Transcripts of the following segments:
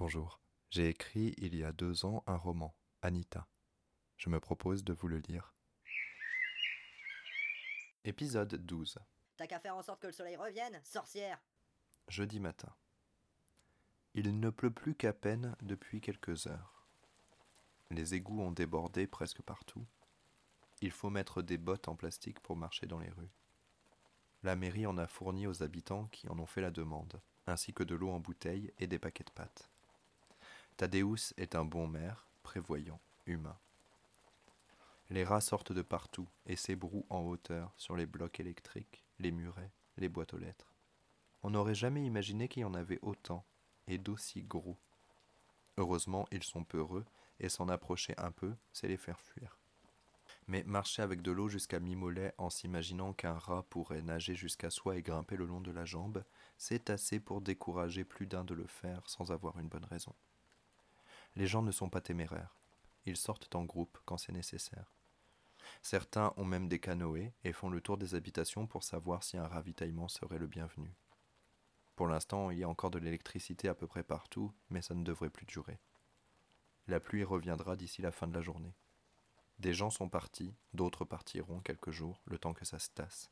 Bonjour. J'ai écrit il y a deux ans un roman, Anita. Je me propose de vous le lire. Épisode 12. T'as qu'à faire en sorte que le soleil revienne, sorcière Jeudi matin. Il ne pleut plus qu'à peine depuis quelques heures. Les égouts ont débordé presque partout. Il faut mettre des bottes en plastique pour marcher dans les rues. La mairie en a fourni aux habitants qui en ont fait la demande, ainsi que de l'eau en bouteille et des paquets de pâtes. Thaddeus est un bon maire, prévoyant, humain. Les rats sortent de partout et s'ébrouent en hauteur sur les blocs électriques, les murets, les boîtes aux lettres. On n'aurait jamais imaginé qu'il y en avait autant et d'aussi gros. Heureusement, ils sont peureux et s'en approcher un peu, c'est les faire fuir. Mais marcher avec de l'eau jusqu'à mi-mollet en s'imaginant qu'un rat pourrait nager jusqu'à soi et grimper le long de la jambe, c'est assez pour décourager plus d'un de le faire sans avoir une bonne raison. Les gens ne sont pas téméraires. Ils sortent en groupe quand c'est nécessaire. Certains ont même des canoës et font le tour des habitations pour savoir si un ravitaillement serait le bienvenu. Pour l'instant, il y a encore de l'électricité à peu près partout, mais ça ne devrait plus durer. La pluie reviendra d'ici la fin de la journée. Des gens sont partis, d'autres partiront quelques jours, le temps que ça se tasse.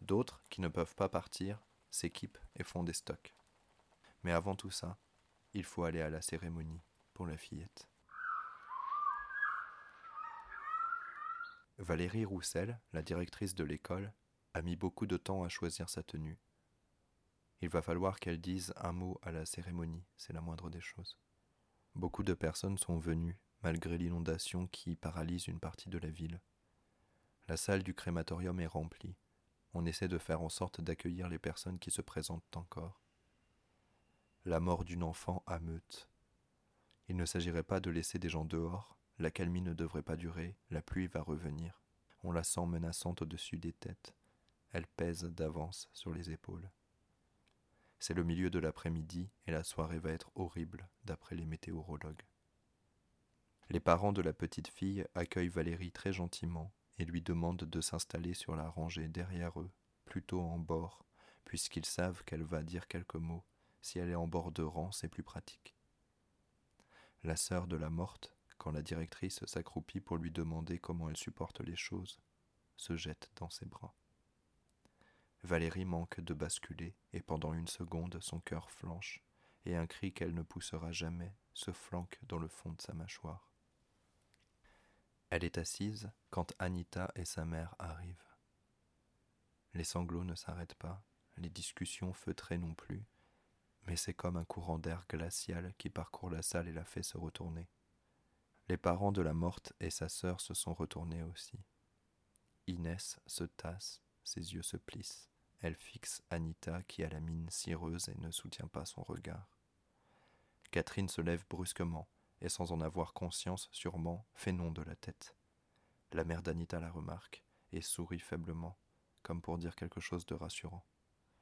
D'autres, qui ne peuvent pas partir, s'équipent et font des stocks. Mais avant tout ça, il faut aller à la cérémonie la fillette. Valérie Roussel, la directrice de l'école, a mis beaucoup de temps à choisir sa tenue. Il va falloir qu'elle dise un mot à la cérémonie, c'est la moindre des choses. Beaucoup de personnes sont venues malgré l'inondation qui paralyse une partie de la ville. La salle du crématorium est remplie. On essaie de faire en sorte d'accueillir les personnes qui se présentent encore. La mort d'une enfant ameute. Il ne s'agirait pas de laisser des gens dehors, la calmie ne devrait pas durer, la pluie va revenir. On la sent menaçante au-dessus des têtes. Elle pèse d'avance sur les épaules. C'est le milieu de l'après-midi et la soirée va être horrible d'après les météorologues. Les parents de la petite fille accueillent Valérie très gentiment et lui demandent de s'installer sur la rangée derrière eux, plutôt en bord, puisqu'ils savent qu'elle va dire quelques mots. Si elle est en bord de rang, c'est plus pratique. La sœur de la morte, quand la directrice s'accroupit pour lui demander comment elle supporte les choses, se jette dans ses bras. Valérie manque de basculer, et pendant une seconde son cœur flanche, et un cri qu'elle ne poussera jamais se flanque dans le fond de sa mâchoire. Elle est assise quand Anita et sa mère arrivent. Les sanglots ne s'arrêtent pas, les discussions feutrées non plus, mais c'est comme un courant d'air glacial qui parcourt la salle et la fait se retourner. Les parents de la morte et sa sœur se sont retournés aussi. Inès se tasse, ses yeux se plissent. Elle fixe Anita qui a la mine cireuse et ne soutient pas son regard. Catherine se lève brusquement, et sans en avoir conscience sûrement, fait non de la tête. La mère d'Anita la remarque et sourit faiblement, comme pour dire quelque chose de rassurant.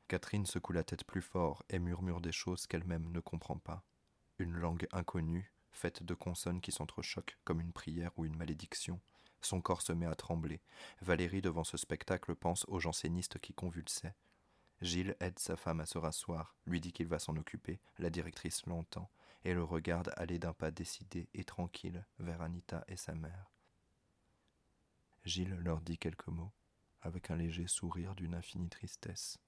Catherine secoue la tête plus fort et murmure des choses qu'elle-même ne comprend pas. Une langue inconnue, faite de consonnes qui s'entrechoquent comme une prière ou une malédiction. Son corps se met à trembler. Valérie, devant ce spectacle, pense au janséniste qui convulsait. Gilles aide sa femme à se rasseoir, lui dit qu'il va s'en occuper, la directrice l'entend, et le regarde aller d'un pas décidé et tranquille vers Anita et sa mère. Gilles leur dit quelques mots, avec un léger sourire d'une infinie tristesse.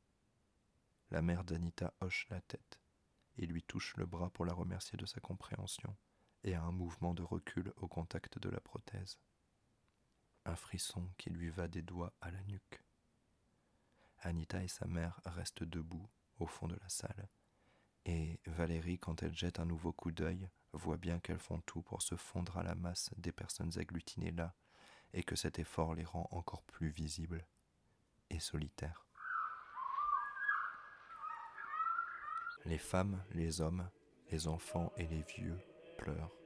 La mère d'Anita hoche la tête et lui touche le bras pour la remercier de sa compréhension, et a un mouvement de recul au contact de la prothèse. Un frisson qui lui va des doigts à la nuque. Anita et sa mère restent debout au fond de la salle, et Valérie, quand elle jette un nouveau coup d'œil, voit bien qu'elles font tout pour se fondre à la masse des personnes agglutinées là, et que cet effort les rend encore plus visibles et solitaires. Les femmes, les hommes, les enfants et les vieux pleurent.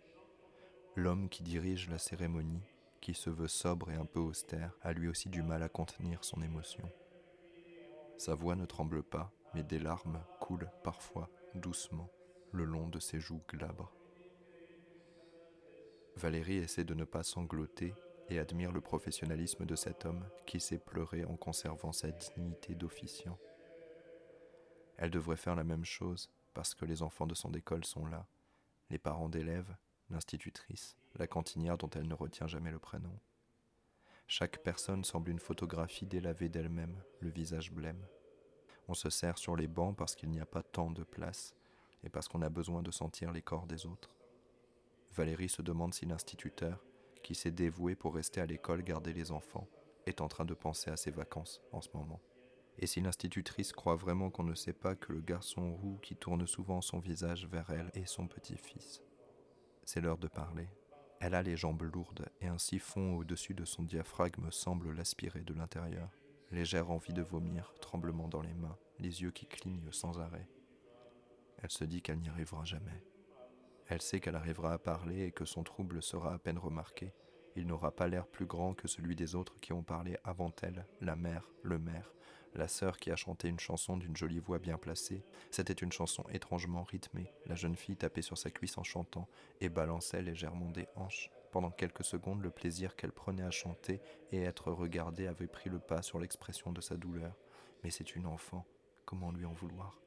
L'homme qui dirige la cérémonie, qui se veut sobre et un peu austère, a lui aussi du mal à contenir son émotion. Sa voix ne tremble pas, mais des larmes coulent parfois doucement le long de ses joues glabres. Valérie essaie de ne pas sangloter et admire le professionnalisme de cet homme qui sait pleurer en conservant sa dignité d'officiant. Elle devrait faire la même chose, parce que les enfants de son école sont là, les parents d'élèves, l'institutrice, la cantinière dont elle ne retient jamais le prénom. Chaque personne semble une photographie délavée d'elle-même, le visage blême. On se serre sur les bancs parce qu'il n'y a pas tant de place et parce qu'on a besoin de sentir les corps des autres. Valérie se demande si l'instituteur, qui s'est dévoué pour rester à l'école garder les enfants, est en train de penser à ses vacances en ce moment. Et si l'institutrice croit vraiment qu'on ne sait pas que le garçon roux qui tourne souvent son visage vers elle est son petit-fils. C'est l'heure de parler. Elle a les jambes lourdes et un siphon au-dessus de son diaphragme semble l'aspirer de l'intérieur. Légère envie de vomir, tremblement dans les mains, les yeux qui clignent sans arrêt. Elle se dit qu'elle n'y arrivera jamais. Elle sait qu'elle arrivera à parler et que son trouble sera à peine remarqué. Il n'aura pas l'air plus grand que celui des autres qui ont parlé avant elle, la mère, le maire, la sœur qui a chanté une chanson d'une jolie voix bien placée. C'était une chanson étrangement rythmée. La jeune fille tapait sur sa cuisse en chantant et balançait légèrement des hanches. Pendant quelques secondes, le plaisir qu'elle prenait à chanter et être regardée avait pris le pas sur l'expression de sa douleur. Mais c'est une enfant, comment lui en vouloir?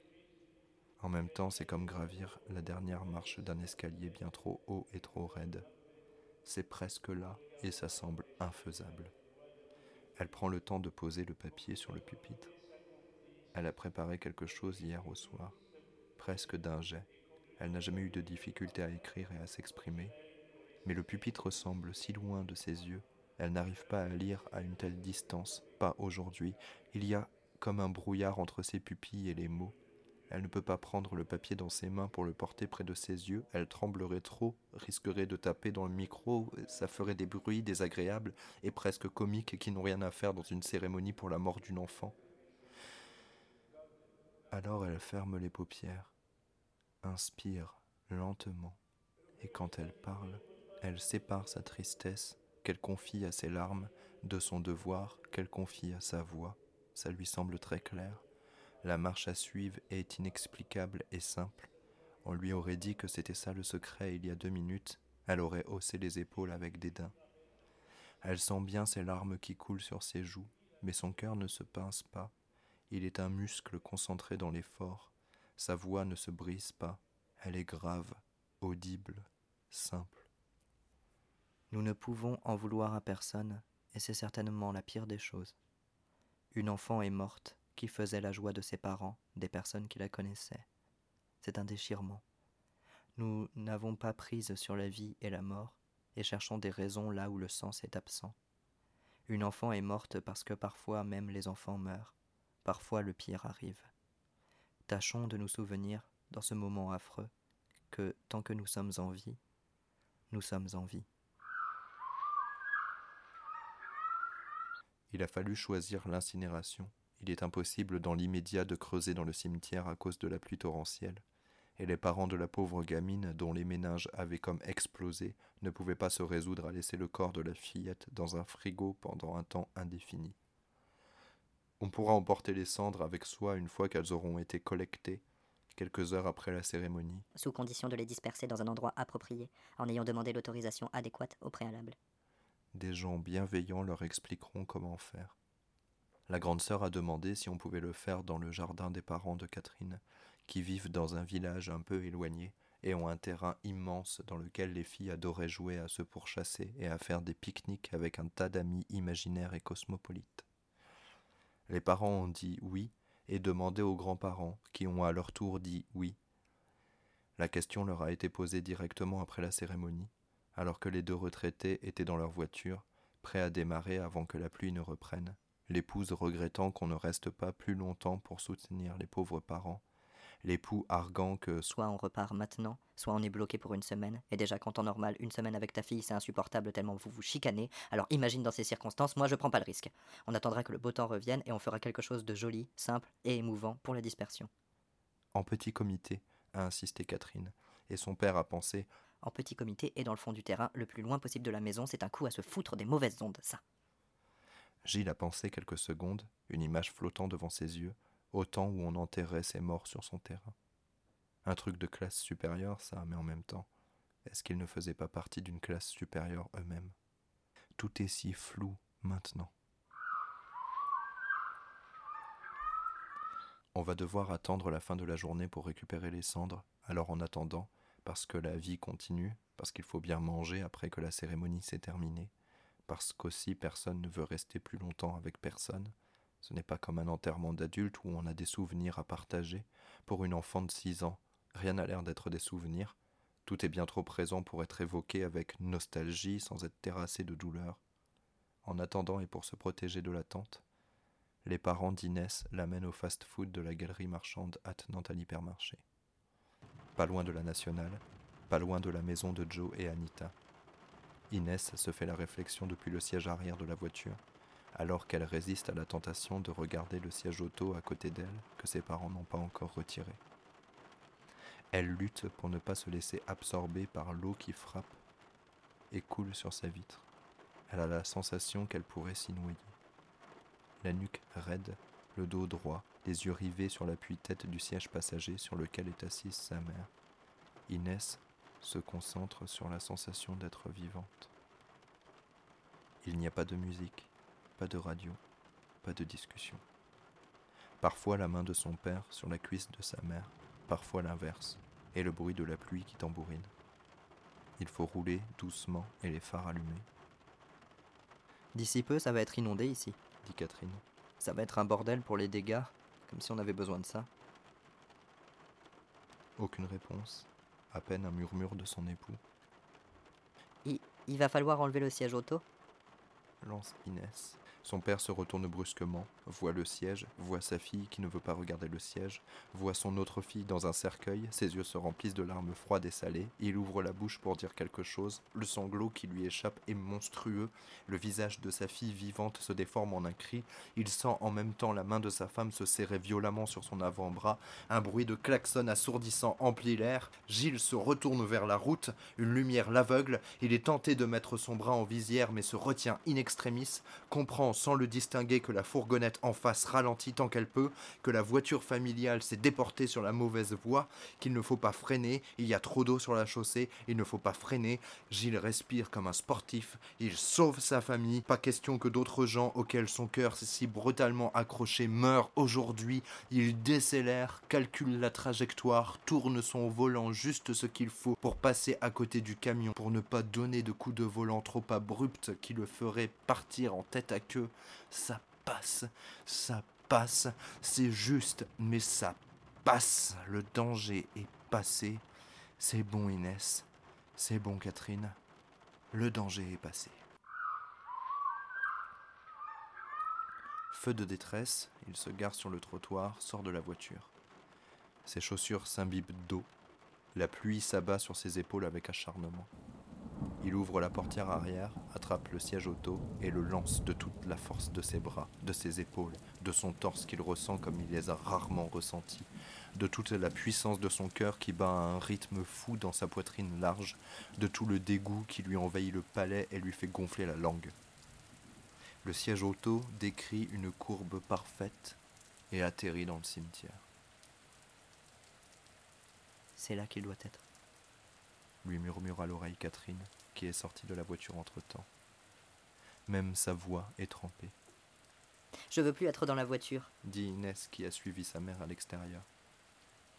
En même temps, c'est comme gravir la dernière marche d'un escalier bien trop haut et trop raide. C'est presque là et ça semble infaisable. Elle prend le temps de poser le papier sur le pupitre. Elle a préparé quelque chose hier au soir, presque d'un jet. Elle n'a jamais eu de difficulté à écrire et à s'exprimer, mais le pupitre semble si loin de ses yeux. Elle n'arrive pas à lire à une telle distance, pas aujourd'hui. Il y a comme un brouillard entre ses pupilles et les mots. Elle ne peut pas prendre le papier dans ses mains pour le porter près de ses yeux, elle tremblerait trop, risquerait de taper dans le micro, ça ferait des bruits désagréables et presque comiques qui n'ont rien à faire dans une cérémonie pour la mort d'une enfant. Alors elle ferme les paupières, inspire lentement, et quand elle parle, elle sépare sa tristesse, qu'elle confie à ses larmes, de son devoir, qu'elle confie à sa voix. Ça lui semble très clair. La marche à suivre est inexplicable et simple. On lui aurait dit que c'était ça le secret il y a deux minutes, elle aurait haussé les épaules avec dédain. Elle sent bien ses larmes qui coulent sur ses joues, mais son cœur ne se pince pas. Il est un muscle concentré dans l'effort. Sa voix ne se brise pas. Elle est grave, audible, simple. Nous ne pouvons en vouloir à personne, et c'est certainement la pire des choses. Une enfant est morte, qui faisait la joie de ses parents, des personnes qui la connaissaient. C'est un déchirement. Nous n'avons pas prise sur la vie et la mort, et cherchons des raisons là où le sens est absent. Une enfant est morte parce que parfois même les enfants meurent, parfois le pire arrive. Tâchons de nous souvenir, dans ce moment affreux, que tant que nous sommes en vie, nous sommes en vie. Il a fallu choisir l'incinération il est impossible dans l'immédiat de creuser dans le cimetière à cause de la pluie torrentielle, et les parents de la pauvre gamine, dont les méninges avaient comme explosé, ne pouvaient pas se résoudre à laisser le corps de la fillette dans un frigo pendant un temps indéfini. On pourra emporter les cendres avec soi une fois qu'elles auront été collectées, quelques heures après la cérémonie. Sous condition de les disperser dans un endroit approprié, en ayant demandé l'autorisation adéquate au préalable. Des gens bienveillants leur expliqueront comment faire. La grande sœur a demandé si on pouvait le faire dans le jardin des parents de Catherine, qui vivent dans un village un peu éloigné et ont un terrain immense dans lequel les filles adoraient jouer à se pourchasser et à faire des pique-niques avec un tas d'amis imaginaires et cosmopolites. Les parents ont dit oui et demandé aux grands-parents, qui ont à leur tour dit oui. La question leur a été posée directement après la cérémonie, alors que les deux retraités étaient dans leur voiture, prêts à démarrer avant que la pluie ne reprenne l'épouse regrettant qu'on ne reste pas plus longtemps pour soutenir les pauvres parents, l'époux arguant que soit on repart maintenant, soit on est bloqué pour une semaine, et déjà qu'en temps normal, une semaine avec ta fille c'est insupportable tellement vous vous chicanez, alors imagine dans ces circonstances, moi je prends pas le risque. On attendra que le beau temps revienne et on fera quelque chose de joli, simple et émouvant pour la dispersion. En petit comité, a insisté Catherine, et son père a pensé En petit comité et dans le fond du terrain, le plus loin possible de la maison, c'est un coup à se foutre des mauvaises ondes, ça. Gilles a pensé quelques secondes, une image flottant devant ses yeux, au temps où on enterrait ses morts sur son terrain. Un truc de classe supérieure, ça, mais en même temps, est-ce qu'ils ne faisaient pas partie d'une classe supérieure eux-mêmes? Tout est si flou maintenant. On va devoir attendre la fin de la journée pour récupérer les cendres, alors en attendant, parce que la vie continue, parce qu'il faut bien manger après que la cérémonie s'est terminée, parce qu'aussi personne ne veut rester plus longtemps avec personne, ce n'est pas comme un enterrement d'adulte où on a des souvenirs à partager. Pour une enfant de six ans, rien n'a l'air d'être des souvenirs. Tout est bien trop présent pour être évoqué avec nostalgie sans être terrassé de douleur. En attendant et pour se protéger de l'attente, les parents d'Inès l'amènent au fast-food de la galerie marchande attenant à l'hypermarché. Pas loin de la nationale, pas loin de la maison de Joe et Anita. Inès se fait la réflexion depuis le siège arrière de la voiture alors qu'elle résiste à la tentation de regarder le siège auto à côté d'elle que ses parents n'ont pas encore retiré. Elle lutte pour ne pas se laisser absorber par l'eau qui frappe et coule sur sa vitre. Elle a la sensation qu'elle pourrait s'y noyer. La nuque raide, le dos droit, les yeux rivés sur l'appui-tête du siège passager sur lequel est assise sa mère. Inès se concentre sur la sensation d'être vivante. Il n'y a pas de musique, pas de radio, pas de discussion. Parfois la main de son père sur la cuisse de sa mère, parfois l'inverse, et le bruit de la pluie qui tambourine. Il faut rouler doucement et les phares allumés. D'ici peu, ça va être inondé ici, dit Catherine. Ça va être un bordel pour les dégâts, comme si on avait besoin de ça. Aucune réponse, à peine un murmure de son époux. Il, il va falloir enlever le siège auto lance Inès. Son père se retourne brusquement, voit le siège, voit sa fille qui ne veut pas regarder le siège, voit son autre fille dans un cercueil, ses yeux se remplissent de larmes froides et salées, il ouvre la bouche pour dire quelque chose, le sanglot qui lui échappe est monstrueux, le visage de sa fille vivante se déforme en un cri, il sent en même temps la main de sa femme se serrer violemment sur son avant-bras, un bruit de klaxon assourdissant emplit l'air, Gilles se retourne vers la route, une lumière l'aveugle, il est tenté de mettre son bras en visière mais se retient in extremis, comprend sans le distinguer que la fourgonnette en face ralentit tant qu'elle peut, que la voiture familiale s'est déportée sur la mauvaise voie, qu'il ne faut pas freiner, il y a trop d'eau sur la chaussée, il ne faut pas freiner. Gilles respire comme un sportif, il sauve sa famille, pas question que d'autres gens auxquels son cœur s'est si brutalement accroché meurent aujourd'hui. Il décélère, calcule la trajectoire, tourne son volant juste ce qu'il faut pour passer à côté du camion, pour ne pas donner de coups de volant trop abrupts qui le feraient partir en tête à queue ça passe, ça passe, c'est juste, mais ça passe, le danger est passé. C'est bon Inès, c'est bon Catherine, le danger est passé. Feu de détresse, il se gare sur le trottoir, sort de la voiture. Ses chaussures s'imbibent d'eau, la pluie s'abat sur ses épaules avec acharnement. Il ouvre la portière arrière, attrape le siège auto et le lance de toute la force de ses bras, de ses épaules, de son torse qu'il ressent comme il les a rarement ressentis, de toute la puissance de son cœur qui bat à un rythme fou dans sa poitrine large, de tout le dégoût qui lui envahit le palais et lui fait gonfler la langue. Le siège auto décrit une courbe parfaite et atterrit dans le cimetière. C'est là qu'il doit être lui murmura l'oreille Catherine, qui est sortie de la voiture entre-temps. Même sa voix est trempée. Je veux plus être dans la voiture, dit Inès qui a suivi sa mère à l'extérieur.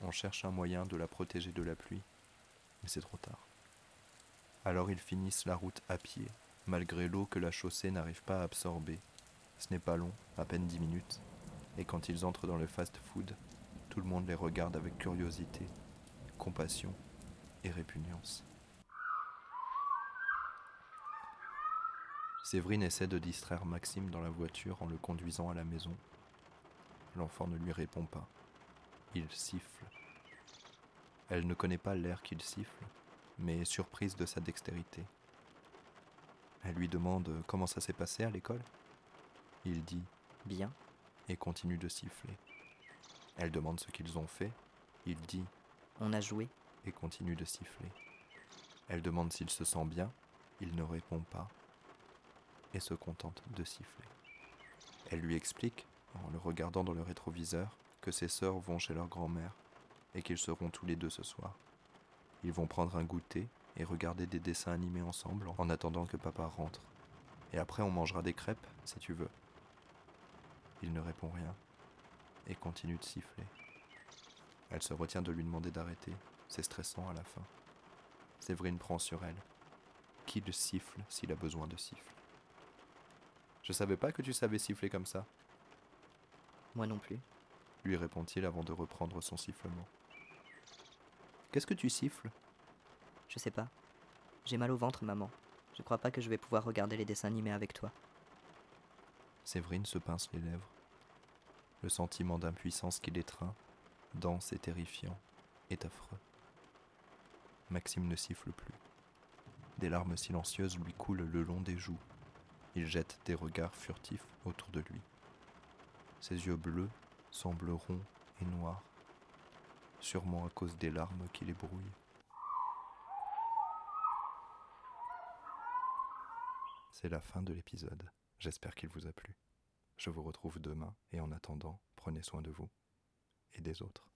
On cherche un moyen de la protéger de la pluie, mais c'est trop tard. Alors ils finissent la route à pied, malgré l'eau que la chaussée n'arrive pas à absorber. Ce n'est pas long, à peine dix minutes, et quand ils entrent dans le fast-food, tout le monde les regarde avec curiosité, compassion répugnance. Séverine essaie de distraire Maxime dans la voiture en le conduisant à la maison. L'enfant ne lui répond pas. Il siffle. Elle ne connaît pas l'air qu'il siffle, mais est surprise de sa dextérité. Elle lui demande comment ça s'est passé à l'école. Il dit Bien et continue de siffler. Elle demande ce qu'ils ont fait. Il dit On a joué continue de siffler. Elle demande s'il se sent bien, il ne répond pas et se contente de siffler. Elle lui explique, en le regardant dans le rétroviseur, que ses sœurs vont chez leur grand-mère et qu'ils seront tous les deux ce soir. Ils vont prendre un goûter et regarder des dessins animés ensemble en attendant que papa rentre. Et après on mangera des crêpes, si tu veux. Il ne répond rien. et continue de siffler. Elle se retient de lui demander d'arrêter. C'est stressant à la fin. Séverine prend sur elle. Qu'il siffle s'il a besoin de siffler. Je savais pas que tu savais siffler comme ça, Moi non plus. lui répond-il avant de reprendre son sifflement. Qu'est-ce que tu siffles? Je sais pas. J'ai mal au ventre, maman. Je crois pas que je vais pouvoir regarder les dessins animés avec toi. Séverine se pince les lèvres. Le sentiment d'impuissance qui l'étreint, dense et terrifiant, est affreux. Maxime ne siffle plus. Des larmes silencieuses lui coulent le long des joues. Il jette des regards furtifs autour de lui. Ses yeux bleus semblent ronds et noirs, sûrement à cause des larmes qui les brouillent. C'est la fin de l'épisode. J'espère qu'il vous a plu. Je vous retrouve demain et en attendant, prenez soin de vous et des autres.